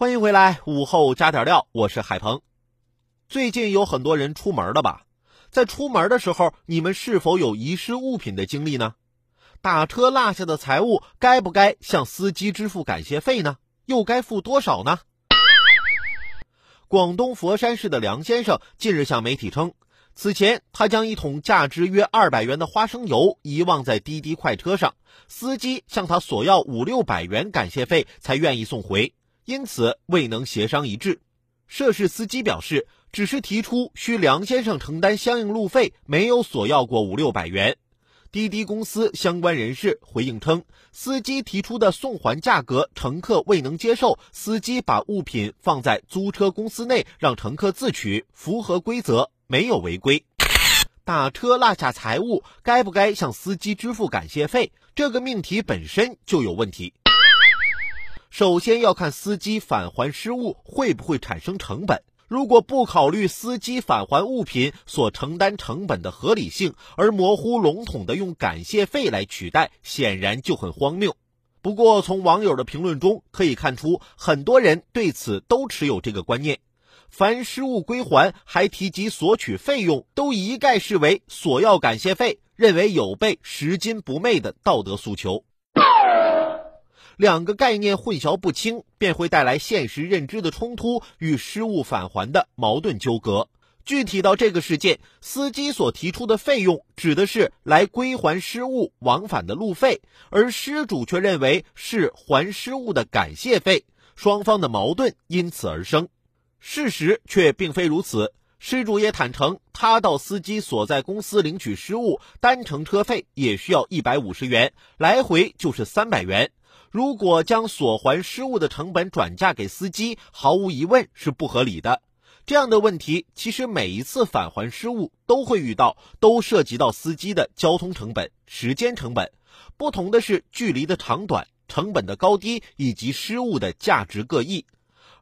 欢迎回来，午后加点料，我是海鹏。最近有很多人出门了吧？在出门的时候，你们是否有遗失物品的经历呢？打车落下的财物，该不该向司机支付感谢费呢？又该付多少呢？广东佛山市的梁先生近日向媒体称，此前他将一桶价值约二百元的花生油遗忘在滴滴快车上，司机向他索要五六百元感谢费才愿意送回。因此未能协商一致，涉事司机表示，只是提出需梁先生承担相应路费，没有索要过五六百元。滴滴公司相关人士回应称，司机提出的送还价格，乘客未能接受，司机把物品放在租车公司内，让乘客自取，符合规则，没有违规。打车落下财物，该不该向司机支付感谢费？这个命题本身就有问题。首先要看司机返还失物会不会产生成本。如果不考虑司机返还物品所承担成本的合理性，而模糊笼统的用感谢费来取代，显然就很荒谬。不过，从网友的评论中可以看出，很多人对此都持有这个观念：凡失物归还还提及索取费用，都一概视为索要感谢费，认为有悖拾金不昧的道德诉求。两个概念混淆不清，便会带来现实认知的冲突与失误返还的矛盾纠葛。具体到这个事件，司机所提出的费用指的是来归还失物往返的路费，而失主却认为是还失物的感谢费，双方的矛盾因此而生。事实却并非如此，失主也坦诚，他到司机所在公司领取失物，单程车费也需要一百五十元，来回就是三百元。如果将所还失误的成本转嫁给司机，毫无疑问是不合理的。这样的问题，其实每一次返还失误都会遇到，都涉及到司机的交通成本、时间成本。不同的是距离的长短、成本的高低以及失误的价值各异。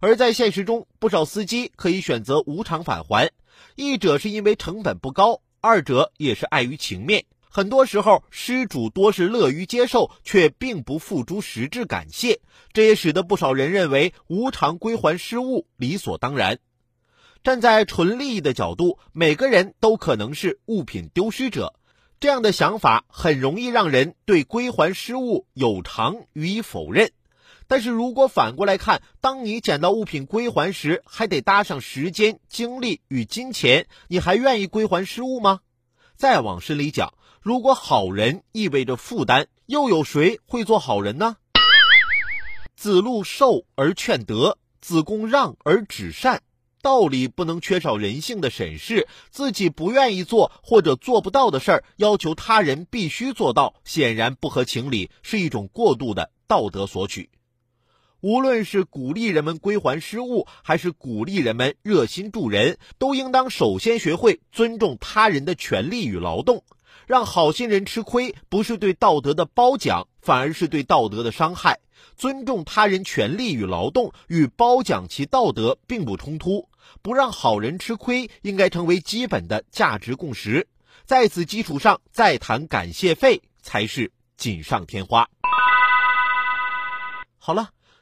而在现实中，不少司机可以选择无偿返还，一者是因为成本不高，二者也是碍于情面。很多时候，失主多是乐于接受，却并不付诸实质感谢，这也使得不少人认为无偿归还失物理所当然。站在纯利益的角度，每个人都可能是物品丢失者，这样的想法很容易让人对归还失物有偿予以否认。但是如果反过来看，当你捡到物品归还时，还得搭上时间、精力与金钱，你还愿意归还失物吗？再往深里讲。如果好人意味着负担，又有谁会做好人呢？子路受而劝德，子贡让而止善，道理不能缺少人性的审视。自己不愿意做或者做不到的事儿，要求他人必须做到，显然不合情理，是一种过度的道德索取。无论是鼓励人们归还失物，还是鼓励人们热心助人，都应当首先学会尊重他人的权利与劳动。让好心人吃亏，不是对道德的褒奖，反而是对道德的伤害。尊重他人权利与劳动，与褒奖其道德并不冲突。不让好人吃亏，应该成为基本的价值共识。在此基础上再谈感谢费，才是锦上添花。好了。